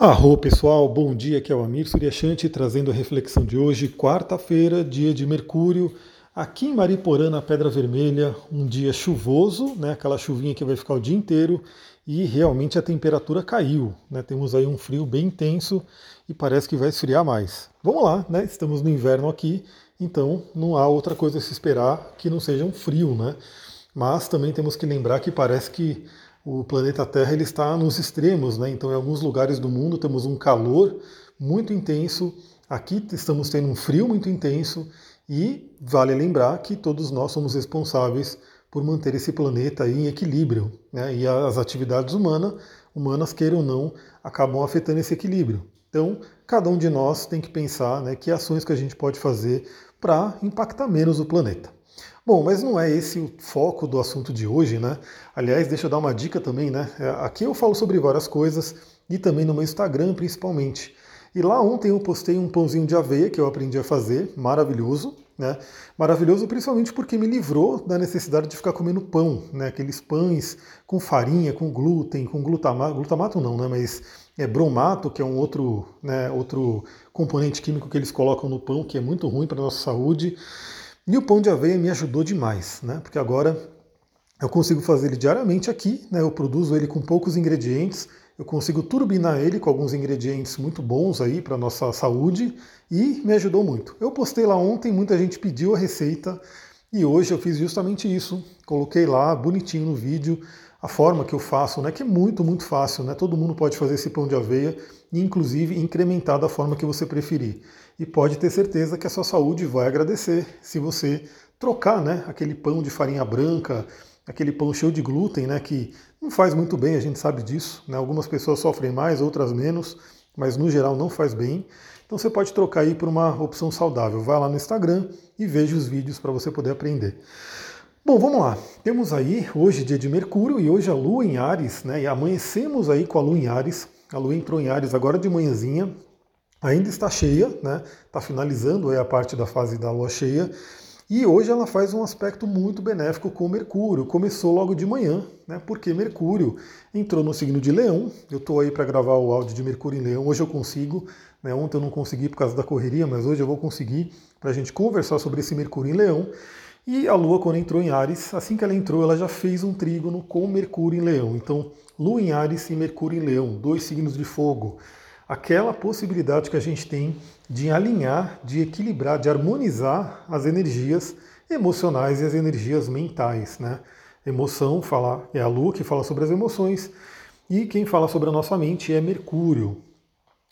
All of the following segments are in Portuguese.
Arro pessoal, bom dia, aqui é o Amir Suryashanti trazendo a reflexão de hoje, quarta-feira, dia de Mercúrio, aqui em Mariporã, na Pedra Vermelha, um dia chuvoso, né, aquela chuvinha que vai ficar o dia inteiro, e realmente a temperatura caiu, né, temos aí um frio bem intenso e parece que vai esfriar mais. Vamos lá, né, estamos no inverno aqui, então não há outra coisa a se esperar que não seja um frio, né, mas também temos que lembrar que parece que o planeta Terra ele está nos extremos, né? Então, em alguns lugares do mundo temos um calor muito intenso, aqui estamos tendo um frio muito intenso e vale lembrar que todos nós somos responsáveis por manter esse planeta em equilíbrio, né? E as atividades humanas, humanas queiram ou não, acabam afetando esse equilíbrio. Então, cada um de nós tem que pensar, né, que ações que a gente pode fazer para impactar menos o planeta. Bom, mas não é esse o foco do assunto de hoje, né? Aliás, deixa eu dar uma dica também, né? É, aqui eu falo sobre várias coisas e também no meu Instagram principalmente. E lá ontem eu postei um pãozinho de aveia que eu aprendi a fazer, maravilhoso, né? Maravilhoso principalmente porque me livrou da necessidade de ficar comendo pão, né? Aqueles pães com farinha, com glúten, com glutamato, glutamato não, né? Mas é bromato, que é um outro, né, outro componente químico que eles colocam no pão, que é muito ruim para a nossa saúde. E o pão de aveia me ajudou demais, né? Porque agora eu consigo fazer ele diariamente aqui, né? Eu produzo ele com poucos ingredientes, eu consigo turbinar ele com alguns ingredientes muito bons aí para nossa saúde e me ajudou muito. Eu postei lá ontem, muita gente pediu a receita e hoje eu fiz justamente isso. Coloquei lá bonitinho no vídeo a forma que eu faço, né? Que é muito, muito fácil, né? Todo mundo pode fazer esse pão de aveia e inclusive incrementar da forma que você preferir e pode ter certeza que a sua saúde vai agradecer se você trocar né, aquele pão de farinha branca, aquele pão cheio de glúten, né, que não faz muito bem, a gente sabe disso. Né? Algumas pessoas sofrem mais, outras menos, mas no geral não faz bem. Então você pode trocar aí por uma opção saudável. Vai lá no Instagram e veja os vídeos para você poder aprender. Bom, vamos lá. Temos aí hoje dia de Mercúrio e hoje a Lua em Ares, né? E amanhecemos aí com a Lua em Ares. A Lua entrou em Ares agora de manhãzinha, ainda está cheia, né? Está finalizando a parte da fase da lua cheia. E hoje ela faz um aspecto muito benéfico com Mercúrio. Começou logo de manhã, né? Porque Mercúrio entrou no signo de Leão. Eu estou aí para gravar o áudio de Mercúrio em Leão. Hoje eu consigo. Né? Ontem eu não consegui por causa da correria, mas hoje eu vou conseguir para a gente conversar sobre esse Mercúrio em Leão. E a Lua, quando entrou em Ares, assim que ela entrou, ela já fez um trígono com Mercúrio em Leão. Então, Lua em Ares e Mercúrio em Leão, dois signos de fogo aquela possibilidade que a gente tem de alinhar, de equilibrar, de harmonizar as energias emocionais e as energias mentais, né? Emoção fala é a Lua que fala sobre as emoções e quem fala sobre a nossa mente é Mercúrio.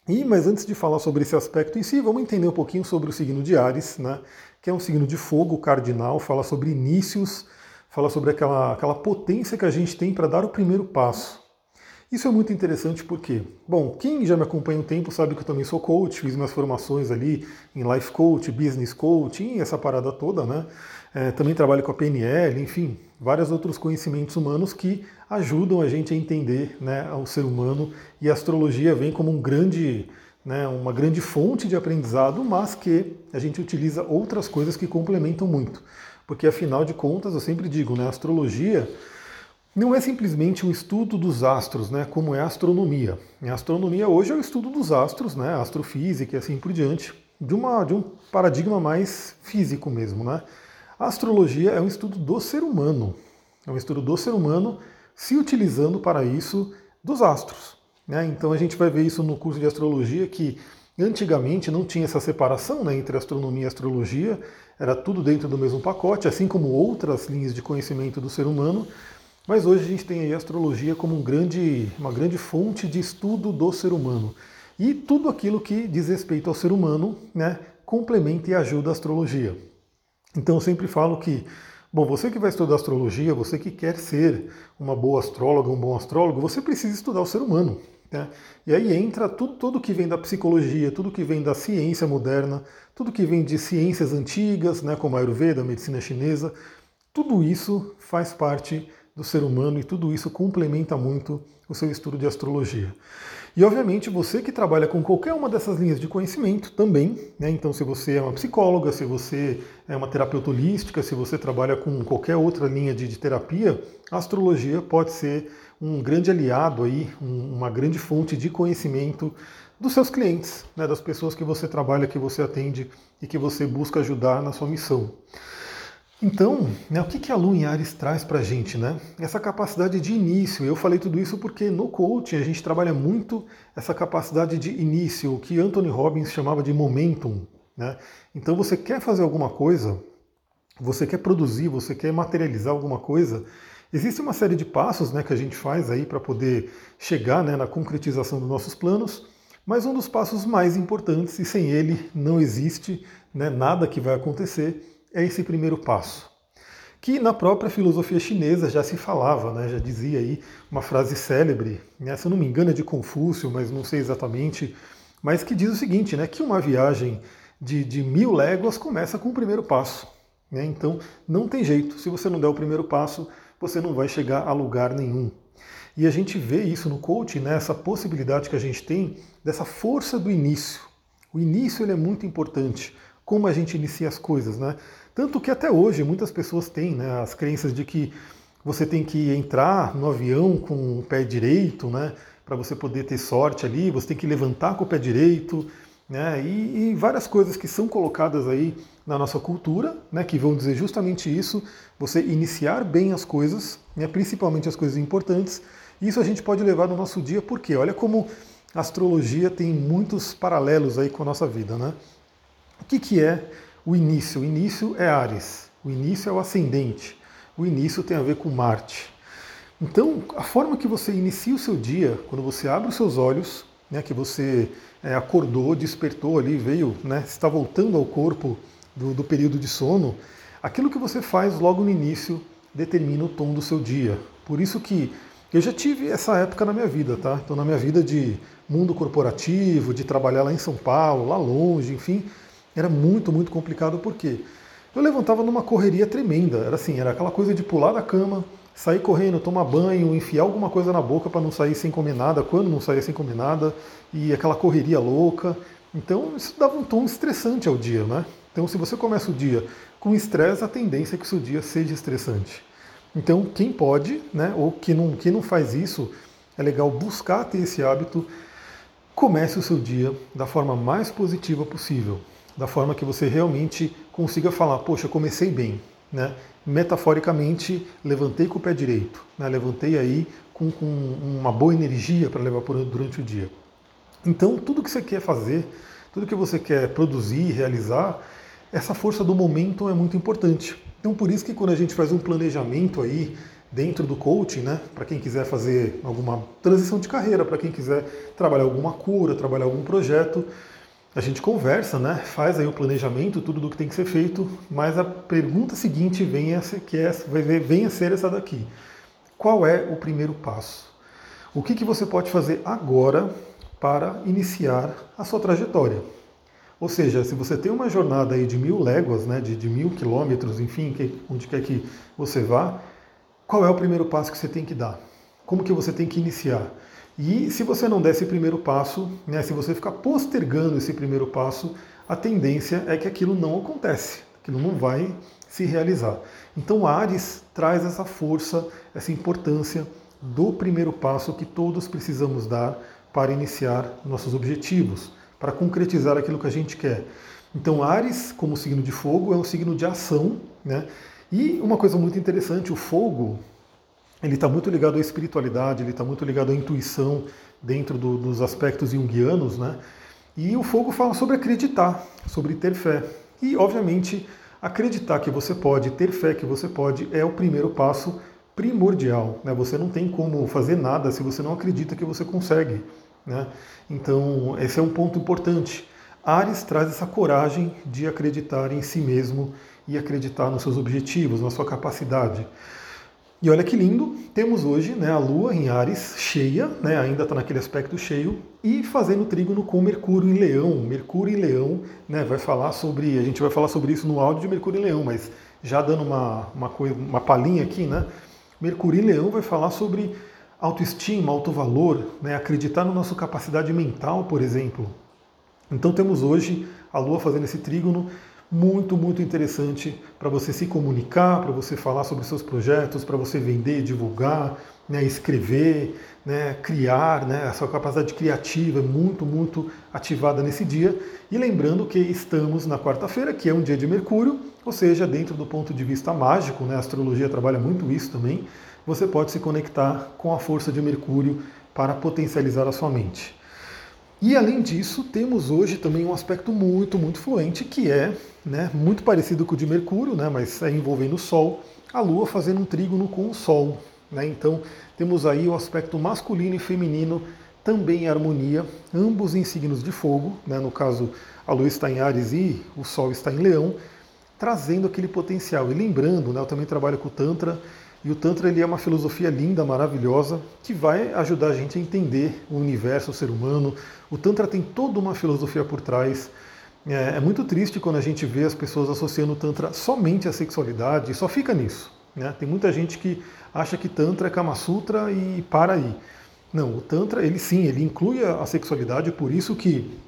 E mas antes de falar sobre esse aspecto em si, vamos entender um pouquinho sobre o signo de Ares, né? Que é um signo de fogo cardinal, fala sobre inícios, fala sobre aquela, aquela potência que a gente tem para dar o primeiro passo. Isso é muito interessante porque, bom, quem já me acompanha um tempo sabe que eu também sou coach, fiz minhas formações ali em life coach, business coaching, essa parada toda, né? É, também trabalho com a PNL, enfim, vários outros conhecimentos humanos que ajudam a gente a entender né, o ser humano e a astrologia vem como um grande, né, uma grande fonte de aprendizado, mas que a gente utiliza outras coisas que complementam muito. Porque afinal de contas, eu sempre digo, né, a astrologia não é simplesmente um estudo dos astros, né, como é a astronomia. A astronomia hoje é o estudo dos astros, né, astrofísica e assim por diante, de, uma, de um paradigma mais físico mesmo. Né. A astrologia é um estudo do ser humano, é um estudo do ser humano se utilizando para isso dos astros. Né. Então a gente vai ver isso no curso de astrologia que antigamente não tinha essa separação né, entre astronomia e astrologia, era tudo dentro do mesmo pacote, assim como outras linhas de conhecimento do ser humano, mas hoje a gente tem a astrologia como um grande, uma grande fonte de estudo do ser humano. E tudo aquilo que diz respeito ao ser humano né, complementa e ajuda a astrologia. Então eu sempre falo que, bom, você que vai estudar astrologia, você que quer ser uma boa astróloga, um bom astrólogo, você precisa estudar o ser humano. Né? E aí entra tudo, tudo que vem da psicologia, tudo que vem da ciência moderna, tudo que vem de ciências antigas, né, como a Ayurveda, a medicina chinesa, tudo isso faz parte do ser humano e tudo isso complementa muito o seu estudo de astrologia. E obviamente você que trabalha com qualquer uma dessas linhas de conhecimento também, né? então se você é uma psicóloga, se você é uma terapeuta holística, se você trabalha com qualquer outra linha de, de terapia, a astrologia pode ser um grande aliado aí, uma grande fonte de conhecimento dos seus clientes, né, das pessoas que você trabalha, que você atende e que você busca ajudar na sua missão. Então, né, o que, que a Lua em Ares traz para a gente? Né? Essa capacidade de início. Eu falei tudo isso porque no coaching a gente trabalha muito essa capacidade de início, o que Anthony Robbins chamava de momentum. Né? Então você quer fazer alguma coisa, você quer produzir, você quer materializar alguma coisa, existe uma série de passos né, que a gente faz aí para poder chegar né, na concretização dos nossos planos, mas um dos passos mais importantes, e sem ele não existe né, nada que vai acontecer, é esse primeiro passo. Que na própria filosofia chinesa já se falava, né, já dizia aí uma frase célebre, né, se eu não me engano é de Confúcio, mas não sei exatamente, mas que diz o seguinte, né, que uma viagem de, de mil léguas começa com o primeiro passo. Né, então não tem jeito, se você não der o primeiro passo, você não vai chegar a lugar nenhum. E a gente vê isso no coaching, né, essa possibilidade que a gente tem dessa força do início. O início ele é muito importante, como a gente inicia as coisas, né? Tanto que até hoje muitas pessoas têm né, as crenças de que você tem que entrar no avião com o pé direito, né, para você poder ter sorte ali, você tem que levantar com o pé direito, né, e, e, várias coisas que são colocadas aí na nossa cultura, né, que vão dizer justamente isso, você iniciar bem as coisas, né, principalmente as coisas importantes, isso a gente pode levar no nosso dia, porque olha como a astrologia tem muitos paralelos aí com a nossa vida, né? O que, que é o início. O início é Ares, o início é o ascendente, o início tem a ver com Marte. Então, a forma que você inicia o seu dia, quando você abre os seus olhos, né, que você é, acordou, despertou ali, veio, né, está voltando ao corpo do, do período de sono, aquilo que você faz logo no início determina o tom do seu dia. Por isso que eu já tive essa época na minha vida, tá? Então, na minha vida de mundo corporativo, de trabalhar lá em São Paulo, lá longe, enfim, era muito, muito complicado porque eu levantava numa correria tremenda. Era assim, era aquela coisa de pular da cama, sair correndo, tomar banho, enfiar alguma coisa na boca para não sair sem comer nada, quando não sair sem comer nada, e aquela correria louca. Então isso dava um tom estressante ao dia, né? Então se você começa o dia com estresse, a tendência é que o seu dia seja estressante. Então quem pode, né, ou quem não, quem não faz isso, é legal buscar ter esse hábito. Comece o seu dia da forma mais positiva possível da forma que você realmente consiga falar, poxa, comecei bem, né? Metaforicamente, levantei com o pé direito, né? levantei aí com, com uma boa energia para levar durante o dia. Então, tudo que você quer fazer, tudo que você quer produzir, realizar, essa força do momento é muito importante. Então, por isso que quando a gente faz um planejamento aí dentro do coaching, né, para quem quiser fazer alguma transição de carreira, para quem quiser trabalhar alguma cura, trabalhar algum projeto, a gente conversa, né? faz aí o planejamento, tudo do que tem que ser feito, mas a pergunta seguinte vem a ser, que é, vem a ser essa daqui. Qual é o primeiro passo? O que, que você pode fazer agora para iniciar a sua trajetória? Ou seja, se você tem uma jornada aí de mil léguas, né, de, de mil quilômetros, enfim, que, onde quer que você vá, qual é o primeiro passo que você tem que dar? Como que você tem que iniciar? E se você não der esse primeiro passo, né, se você ficar postergando esse primeiro passo, a tendência é que aquilo não acontece, aquilo não vai se realizar. Então Ares traz essa força, essa importância do primeiro passo que todos precisamos dar para iniciar nossos objetivos, para concretizar aquilo que a gente quer. Então Ares, como signo de fogo, é um signo de ação, né? E uma coisa muito interessante, o fogo, ele está muito ligado à espiritualidade, ele está muito ligado à intuição dentro do, dos aspectos junguianos, né? E o fogo fala sobre acreditar, sobre ter fé. E, obviamente, acreditar que você pode, ter fé que você pode, é o primeiro passo primordial. Né? Você não tem como fazer nada se você não acredita que você consegue. Né? Então, esse é um ponto importante. Ares traz essa coragem de acreditar em si mesmo e acreditar nos seus objetivos, na sua capacidade. E olha que lindo, temos hoje né, a Lua em Ares cheia, né, ainda está naquele aspecto cheio, e fazendo trígono com Mercúrio em Leão. Mercúrio em Leão né, vai falar sobre, a gente vai falar sobre isso no áudio de Mercúrio em Leão, mas já dando uma, uma, coisa, uma palhinha aqui, né? Mercúrio em Leão vai falar sobre autoestima, autovalor, né, acreditar na nossa capacidade mental, por exemplo. Então temos hoje a Lua fazendo esse trígono muito, muito interessante para você se comunicar, para você falar sobre seus projetos, para você vender, divulgar, né, escrever, né, criar, né, a sua capacidade criativa é muito, muito ativada nesse dia. E lembrando que estamos na quarta-feira, que é um dia de Mercúrio, ou seja, dentro do ponto de vista mágico, né, a astrologia trabalha muito isso também, você pode se conectar com a força de Mercúrio para potencializar a sua mente. E além disso, temos hoje também um aspecto muito, muito fluente, que é né, muito parecido com o de Mercúrio, né, mas é envolvendo o Sol, a Lua fazendo um trígono com o Sol. Né, então temos aí o aspecto masculino e feminino também em harmonia, ambos em signos de fogo, né, no caso a Lua está em Ares e o Sol está em Leão, trazendo aquele potencial. E lembrando, né, eu também trabalho com o Tantra, e o Tantra ele é uma filosofia linda, maravilhosa, que vai ajudar a gente a entender o universo, o ser humano. O Tantra tem toda uma filosofia por trás. É, é muito triste quando a gente vê as pessoas associando o Tantra somente à sexualidade, e só fica nisso. Né? Tem muita gente que acha que Tantra é Kama Sutra e para aí. Não, o Tantra, ele sim, ele inclui a sexualidade, por isso que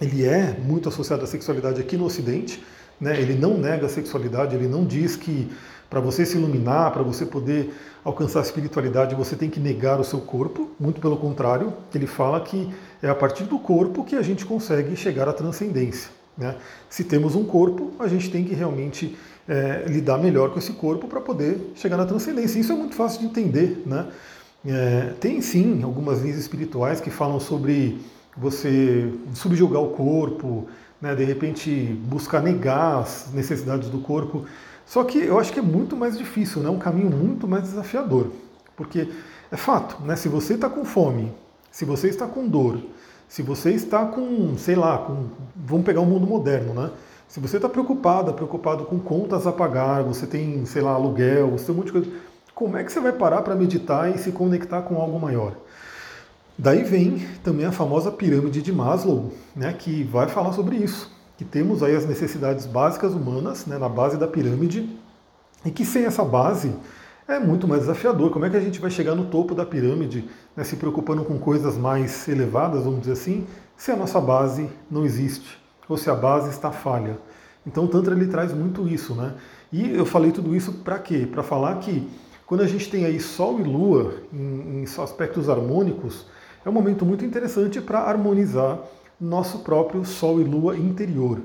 ele é muito associado à sexualidade aqui no Ocidente. Né? Ele não nega a sexualidade, ele não diz que para você se iluminar, para você poder alcançar a espiritualidade, você tem que negar o seu corpo. Muito pelo contrário, ele fala que é a partir do corpo que a gente consegue chegar à transcendência. Né? Se temos um corpo, a gente tem que realmente é, lidar melhor com esse corpo para poder chegar na transcendência. Isso é muito fácil de entender. Né? É, tem sim algumas linhas espirituais que falam sobre você subjugar o corpo, né, de repente buscar negar as necessidades do corpo. Só que eu acho que é muito mais difícil, né? um caminho muito mais desafiador. Porque é fato, né? se você está com fome, se você está com dor, se você está com, sei lá, com, vamos pegar o um mundo moderno, né? Se você está preocupada, preocupado com contas a pagar, você tem, sei lá, aluguel, você tem um monte de coisa, como é que você vai parar para meditar e se conectar com algo maior? Daí vem também a famosa pirâmide de Maslow, né, que vai falar sobre isso que temos aí as necessidades básicas humanas né, na base da pirâmide e que sem essa base é muito mais desafiador. Como é que a gente vai chegar no topo da pirâmide, né, se preocupando com coisas mais elevadas, vamos dizer assim, se a nossa base não existe ou se a base está falha? Então o Tantra ele traz muito isso, né? E eu falei tudo isso para quê? Para falar que quando a gente tem aí Sol e Lua em, em aspectos harmônicos, é um momento muito interessante para harmonizar nosso próprio Sol e Lua interior.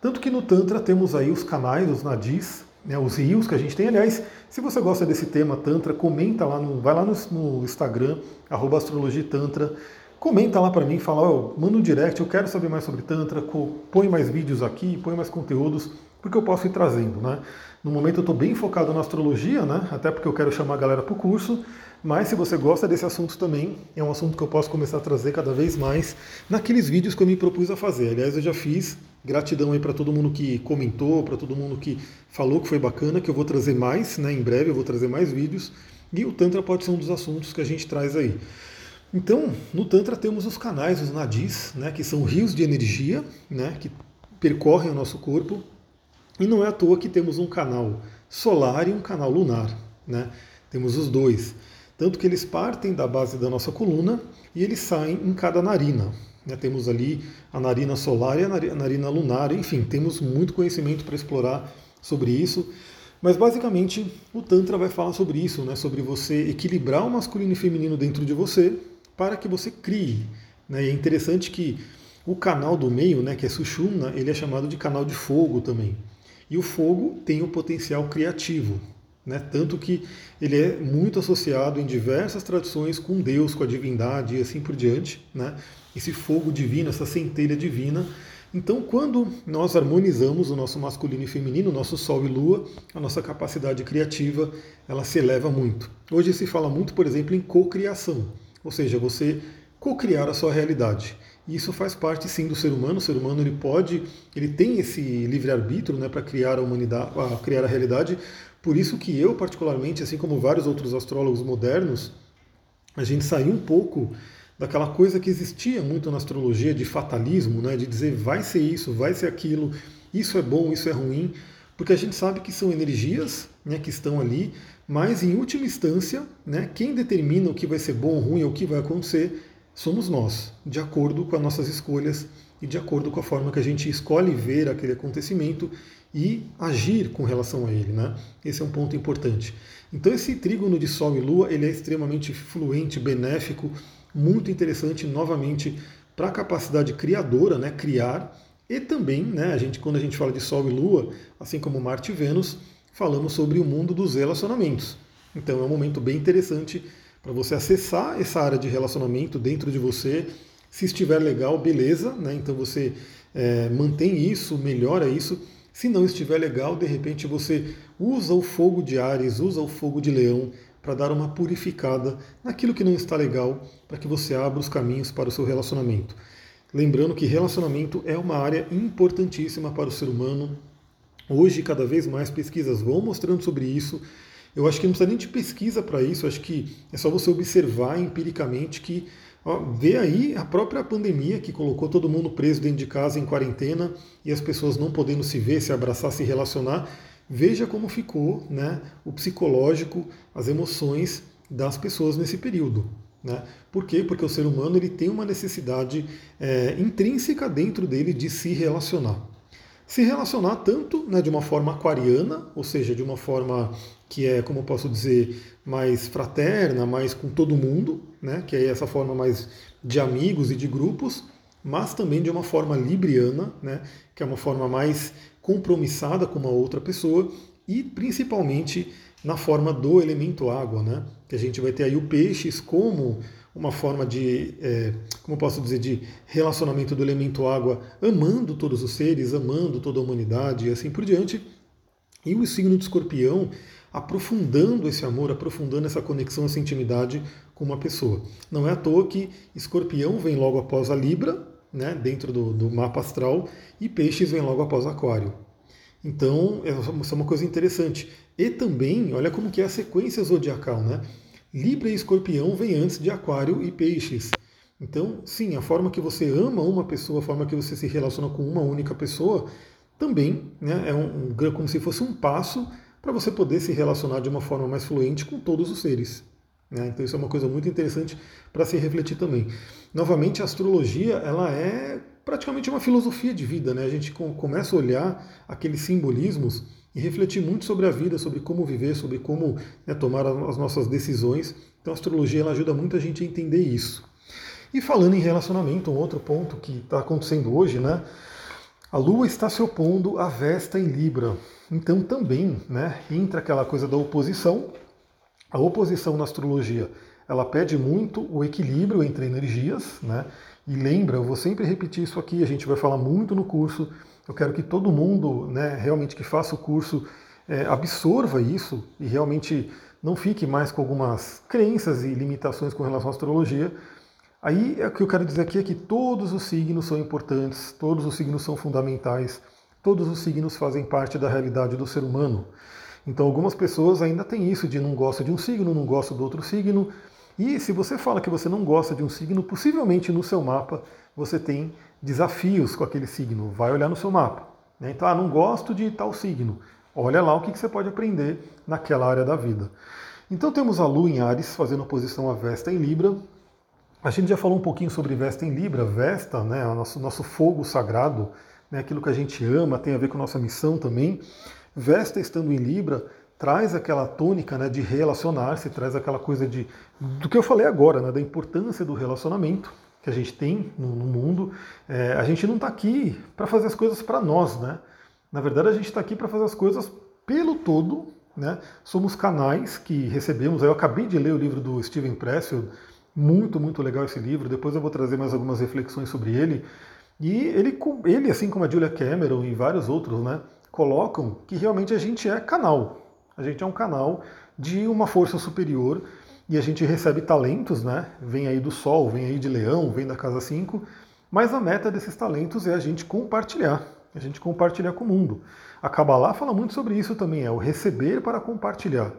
Tanto que no Tantra temos aí os canais, os nadis, né, os rios que a gente tem. Aliás, se você gosta desse tema Tantra, comenta lá, no, vai lá no, no Instagram, arroba astrologitantra, comenta lá para mim, fala, oh, manda um direct, eu quero saber mais sobre Tantra, põe mais vídeos aqui, põe mais conteúdos, porque eu posso ir trazendo, né? No momento eu estou bem focado na astrologia, né? Até porque eu quero chamar a galera para o curso, mas se você gosta desse assunto também, é um assunto que eu posso começar a trazer cada vez mais naqueles vídeos que eu me propus a fazer. Aliás, eu já fiz. Gratidão aí para todo mundo que comentou, para todo mundo que falou que foi bacana, que eu vou trazer mais, né? Em breve eu vou trazer mais vídeos. E o Tantra pode ser um dos assuntos que a gente traz aí. Então, no Tantra temos os canais, os nadis, né, que são rios de energia, né, que percorrem o nosso corpo. E não é à toa que temos um canal solar e um canal lunar, né? Temos os dois. Tanto que eles partem da base da nossa coluna e eles saem em cada narina. Né? Temos ali a narina solar e a narina lunar, enfim, temos muito conhecimento para explorar sobre isso. Mas basicamente o Tantra vai falar sobre isso, né? sobre você equilibrar o masculino e feminino dentro de você para que você crie. Né? E é interessante que o canal do meio, né, que é Sushumna, ele é chamado de canal de fogo também. E o fogo tem o potencial criativo. Né? Tanto que ele é muito associado em diversas tradições com Deus, com a divindade e assim por diante. Né? Esse fogo divino, essa centelha divina. Então, quando nós harmonizamos o nosso masculino e feminino, o nosso Sol e Lua, a nossa capacidade criativa ela se eleva muito. Hoje se fala muito, por exemplo, em cocriação, ou seja, você cocriar a sua realidade. E isso faz parte sim do ser humano. O ser humano ele pode, ele tem esse livre arbítrio, né, para criar a humanidade, criar a realidade. Por isso que eu, particularmente, assim como vários outros astrólogos modernos, a gente saiu um pouco daquela coisa que existia muito na astrologia de fatalismo, né, de dizer vai ser isso, vai ser aquilo, isso é bom, isso é ruim, porque a gente sabe que são energias né, que estão ali, mas em última instância, né, quem determina o que vai ser bom ruim, o que vai acontecer, somos nós, de acordo com as nossas escolhas e de acordo com a forma que a gente escolhe ver aquele acontecimento e agir com relação a ele, né? Esse é um ponto importante. Então esse trígono de Sol e Lua, ele é extremamente fluente, benéfico, muito interessante novamente para a capacidade criadora, né, criar, e também, né, a gente quando a gente fala de Sol e Lua, assim como Marte e Vênus, falamos sobre o mundo dos relacionamentos. Então é um momento bem interessante para você acessar essa área de relacionamento dentro de você. Se estiver legal, beleza, né? Então você é, mantém isso, melhora isso. Se não estiver legal, de repente você usa o fogo de Ares, usa o fogo de Leão para dar uma purificada naquilo que não está legal, para que você abra os caminhos para o seu relacionamento. Lembrando que relacionamento é uma área importantíssima para o ser humano. Hoje, cada vez mais pesquisas vão mostrando sobre isso. Eu acho que não precisa nem de pesquisa para isso, acho que é só você observar empiricamente que Ó, vê aí a própria pandemia que colocou todo mundo preso dentro de casa em quarentena e as pessoas não podendo se ver, se abraçar, se relacionar. Veja como ficou né, o psicológico, as emoções das pessoas nesse período. Né? Por quê? Porque o ser humano ele tem uma necessidade é, intrínseca dentro dele de se relacionar. Se relacionar tanto né, de uma forma aquariana, ou seja, de uma forma que é, como eu posso dizer, mais fraterna, mais com todo mundo, né? que é essa forma mais de amigos e de grupos, mas também de uma forma libriana, né? que é uma forma mais compromissada com uma outra pessoa, e principalmente na forma do elemento água, né? que a gente vai ter aí o peixes como uma forma de, é, como posso dizer, de relacionamento do elemento água, amando todos os seres, amando toda a humanidade e assim por diante. E o signo de escorpião aprofundando esse amor, aprofundando essa conexão, essa intimidade com uma pessoa. Não é à toa que escorpião vem logo após a Libra, né, dentro do, do mapa astral, e peixes vem logo após aquário. Então, isso é uma coisa interessante. E também, olha como que é a sequência zodiacal, né? Libra e escorpião vem antes de aquário e peixes. Então, sim, a forma que você ama uma pessoa, a forma que você se relaciona com uma única pessoa, também né, é um, um, como se fosse um passo para você poder se relacionar de uma forma mais fluente com todos os seres. Né? Então isso é uma coisa muito interessante para se refletir também. Novamente, a astrologia ela é praticamente uma filosofia de vida. Né? A gente começa a olhar aqueles simbolismos e refletir muito sobre a vida, sobre como viver, sobre como né, tomar as nossas decisões. Então a astrologia ela ajuda muito a gente a entender isso. E falando em relacionamento, um outro ponto que está acontecendo hoje, né? A Lua está se opondo à Vesta em Libra. Então também né, entra aquela coisa da oposição. A oposição na astrologia ela pede muito o equilíbrio entre energias, né? E lembra, eu vou sempre repetir isso aqui, a gente vai falar muito no curso. Eu quero que todo mundo, né, realmente que faça o curso, é, absorva isso e realmente não fique mais com algumas crenças e limitações com relação à astrologia, Aí é o que eu quero dizer aqui é que todos os signos são importantes, todos os signos são fundamentais, todos os signos fazem parte da realidade do ser humano. Então algumas pessoas ainda têm isso de não gosta de um signo, não gosta do outro signo. E se você fala que você não gosta de um signo, possivelmente no seu mapa você tem desafios com aquele signo. Vai olhar no seu mapa. Né? Então, ah, não gosto de tal signo. Olha lá o que você pode aprender naquela área da vida. Então temos a Lua em Ares fazendo oposição à Vesta em Libra, a gente já falou um pouquinho sobre Vesta em Libra. Vesta, né, o nosso, nosso fogo sagrado, né, aquilo que a gente ama, tem a ver com nossa missão também. Vesta estando em Libra traz aquela tônica né, de relacionar-se, traz aquela coisa de do que eu falei agora, né, da importância do relacionamento que a gente tem no, no mundo. É, a gente não está aqui para fazer as coisas para nós, né? Na verdade, a gente está aqui para fazer as coisas pelo todo. Né? Somos canais que recebemos. Eu acabei de ler o livro do Steven Pressfield, muito, muito legal esse livro. Depois eu vou trazer mais algumas reflexões sobre ele. E ele, ele assim como a Julia Cameron e vários outros, né, colocam que realmente a gente é canal. A gente é um canal de uma força superior e a gente recebe talentos, né? Vem aí do Sol, vem aí de Leão, vem da Casa 5, mas a meta desses talentos é a gente compartilhar, a gente compartilhar com o mundo. A Kabbalah fala muito sobre isso também, é o receber para compartilhar.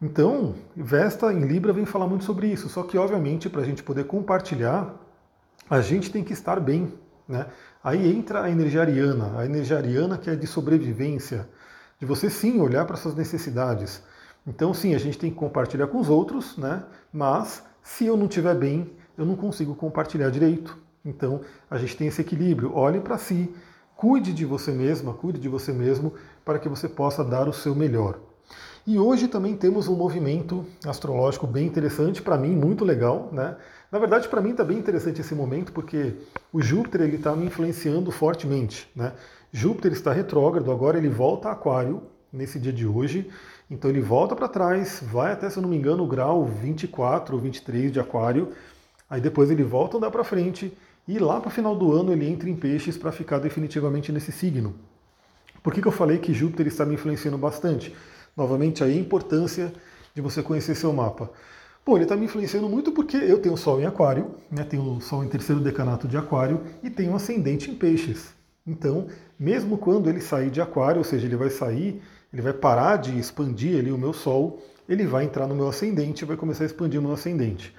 Então, Vesta em Libra vem falar muito sobre isso, só que obviamente para a gente poder compartilhar, a gente tem que estar bem. Né? Aí entra a energia ariana, a energia ariana que é de sobrevivência, de você sim olhar para suas necessidades. Então sim, a gente tem que compartilhar com os outros, né? mas se eu não estiver bem, eu não consigo compartilhar direito. Então a gente tem esse equilíbrio. Olhe para si, cuide de você mesma, cuide de você mesmo, para que você possa dar o seu melhor. E hoje também temos um movimento astrológico bem interessante, para mim muito legal, né? Na verdade, para mim está bem interessante esse momento, porque o Júpiter ele está me influenciando fortemente, né? Júpiter está retrógrado, agora ele volta a Aquário nesse dia de hoje, então ele volta para trás, vai até, se eu não me engano, o grau 24 ou 23 de Aquário, aí depois ele volta a andar para frente e lá para o final do ano ele entra em peixes para ficar definitivamente nesse signo. Por que, que eu falei que Júpiter está me influenciando bastante? Novamente aí a importância de você conhecer seu mapa. Bom, ele está me influenciando muito porque eu tenho Sol em Aquário, né, tenho Sol em terceiro decanato de Aquário e tenho ascendente em Peixes. Então, mesmo quando ele sair de Aquário, ou seja, ele vai sair, ele vai parar de expandir ali o meu Sol, ele vai entrar no meu ascendente e vai começar a expandir o meu ascendente.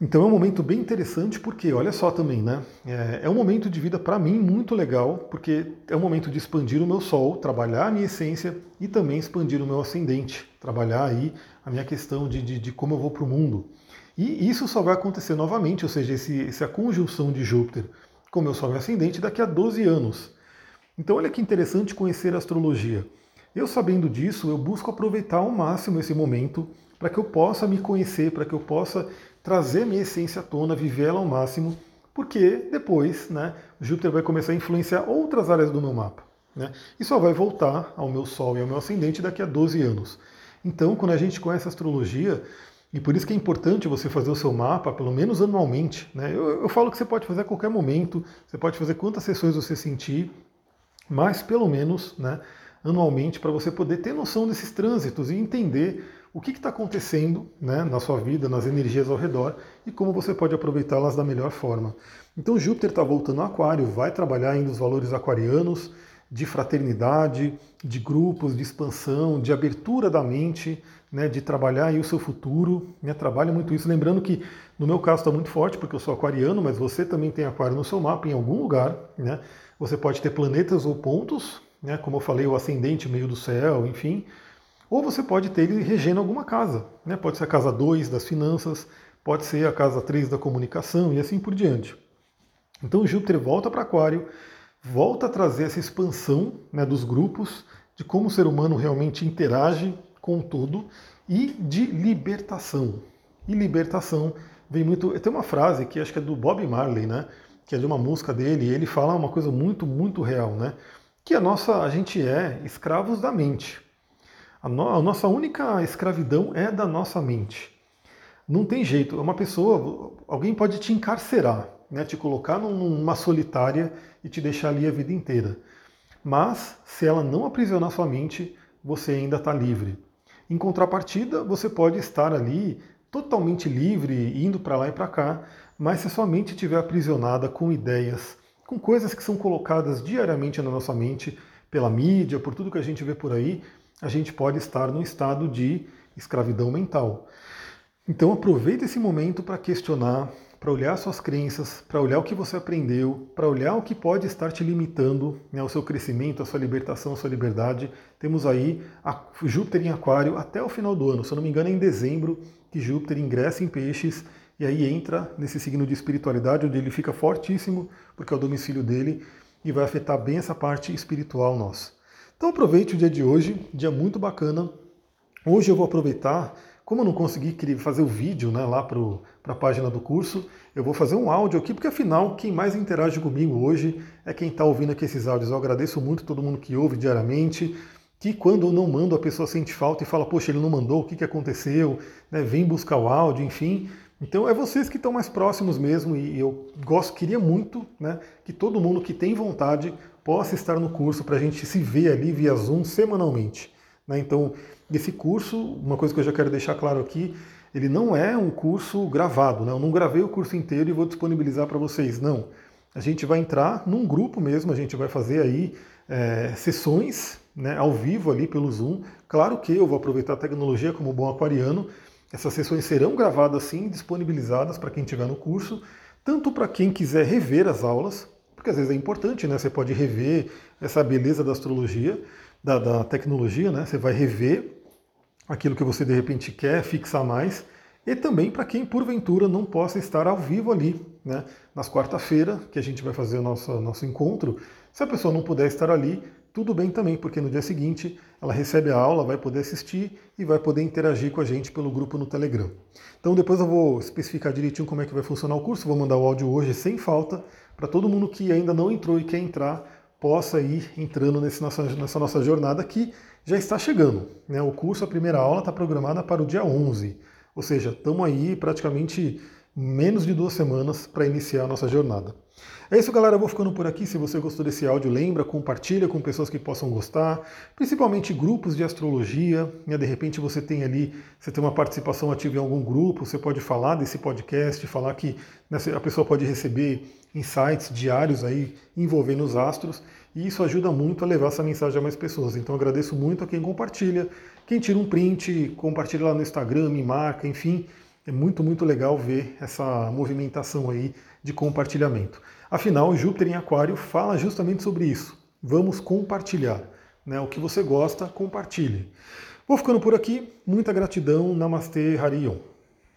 Então é um momento bem interessante porque, olha só também, né? É, é um momento de vida para mim muito legal, porque é um momento de expandir o meu sol, trabalhar a minha essência e também expandir o meu ascendente, trabalhar aí a minha questão de, de, de como eu vou para o mundo. E isso só vai acontecer novamente, ou seja, esse, essa conjunção de Júpiter com o meu sol e ascendente daqui a 12 anos. Então olha que interessante conhecer a astrologia. Eu sabendo disso, eu busco aproveitar ao máximo esse momento para que eu possa me conhecer, para que eu possa trazer minha essência à tona, viver ela ao máximo, porque depois né, Júpiter vai começar a influenciar outras áreas do meu mapa. Né, e só vai voltar ao meu Sol e ao meu ascendente daqui a 12 anos. Então, quando a gente conhece a astrologia, e por isso que é importante você fazer o seu mapa, pelo menos anualmente. Né? Eu, eu, falo que você pode fazer a qualquer momento, você pode fazer quantas sessões você sentir, mas pelo menos né, anualmente, para você poder ter noção desses trânsitos e entender o que está acontecendo né, na sua vida, nas energias ao redor e como você pode aproveitá-las da melhor forma. Então Júpiter está voltando ao Aquário, vai trabalhar ainda os valores aquarianos de fraternidade, de grupos, de expansão, de abertura da mente, né, de trabalhar aí o seu futuro. Né, trabalha muito isso. Lembrando que no meu caso está muito forte porque eu sou aquariano, mas você também tem aquário no seu mapa em algum lugar. Né? Você pode ter planetas ou pontos, né, como eu falei, o ascendente meio do céu, enfim. Ou você pode ter ele regendo alguma casa. Né? Pode ser a casa 2 das finanças, pode ser a casa 3 da comunicação e assim por diante. Então Júpiter volta para Aquário, volta a trazer essa expansão né, dos grupos, de como o ser humano realmente interage com tudo e de libertação. E libertação vem muito. Tem uma frase que acho que é do Bob Marley, né? Que é de uma música dele, e ele fala uma coisa muito, muito real, né? Que a nossa, a gente é escravos da mente. A, no, a nossa única escravidão é da nossa mente. Não tem jeito. Uma pessoa, alguém pode te encarcerar, né, te colocar numa solitária e te deixar ali a vida inteira. Mas, se ela não aprisionar sua mente, você ainda está livre. Em contrapartida, você pode estar ali totalmente livre, indo para lá e para cá, mas se sua mente estiver aprisionada com ideias, com coisas que são colocadas diariamente na nossa mente, pela mídia, por tudo que a gente vê por aí, a gente pode estar num estado de escravidão mental. Então aproveite esse momento para questionar, para olhar suas crenças, para olhar o que você aprendeu, para olhar o que pode estar te limitando né, ao seu crescimento, à sua libertação, à sua liberdade. Temos aí Júpiter em Aquário até o final do ano, se eu não me engano é em dezembro que Júpiter ingressa em Peixes e aí entra nesse signo de espiritualidade onde ele fica fortíssimo, porque é o domicílio dele e vai afetar bem essa parte espiritual nossa. Então aproveite o dia de hoje, dia muito bacana. Hoje eu vou aproveitar, como eu não consegui fazer o vídeo né, lá para a página do curso, eu vou fazer um áudio aqui, porque afinal quem mais interage comigo hoje é quem está ouvindo aqui esses áudios. Eu agradeço muito todo mundo que ouve diariamente, que quando eu não mando a pessoa sente falta e fala, poxa, ele não mandou, o que, que aconteceu, né, vem buscar o áudio, enfim. Então é vocês que estão mais próximos mesmo e eu gosto, queria muito né, que todo mundo que tem vontade possa estar no curso para a gente se ver ali via Zoom semanalmente. Né? Então, esse curso, uma coisa que eu já quero deixar claro aqui, ele não é um curso gravado, né? eu não gravei o curso inteiro e vou disponibilizar para vocês, não. A gente vai entrar num grupo mesmo, a gente vai fazer aí é, sessões né, ao vivo ali pelo Zoom. Claro que eu vou aproveitar a tecnologia como bom aquariano. Essas sessões serão gravadas sim, disponibilizadas para quem estiver no curso, tanto para quem quiser rever as aulas, porque às vezes é importante, né? Você pode rever essa beleza da astrologia, da, da tecnologia, né? Você vai rever aquilo que você de repente quer fixar mais. e também para quem porventura não possa estar ao vivo ali, né? Nas quarta-feira, que a gente vai fazer o nosso, nosso encontro, se a pessoa não puder estar ali, tudo bem também, porque no dia seguinte ela recebe a aula, vai poder assistir e vai poder interagir com a gente pelo grupo no Telegram. Então depois eu vou especificar direitinho como é que vai funcionar o curso, vou mandar o áudio hoje sem falta, para todo mundo que ainda não entrou e quer entrar, possa ir entrando nesse nossa, nessa nossa jornada que já está chegando. Né? O curso, a primeira aula, está programada para o dia 11, ou seja, estamos aí praticamente menos de duas semanas para iniciar a nossa jornada. É isso, galera. Eu vou ficando por aqui. Se você gostou desse áudio, lembra, compartilha com pessoas que possam gostar, principalmente grupos de astrologia. Né? De repente você tem ali, você tem uma participação ativa em algum grupo, você pode falar desse podcast, falar que né, a pessoa pode receber insights diários aí envolvendo os astros, e isso ajuda muito a levar essa mensagem a mais pessoas. Então agradeço muito a quem compartilha, quem tira um print, compartilha lá no Instagram, me marca, enfim. É muito, muito legal ver essa movimentação aí de compartilhamento. Afinal, Júpiter em Aquário fala justamente sobre isso. Vamos compartilhar. Né? O que você gosta, compartilhe. Vou ficando por aqui. Muita gratidão. Namastê, Harion.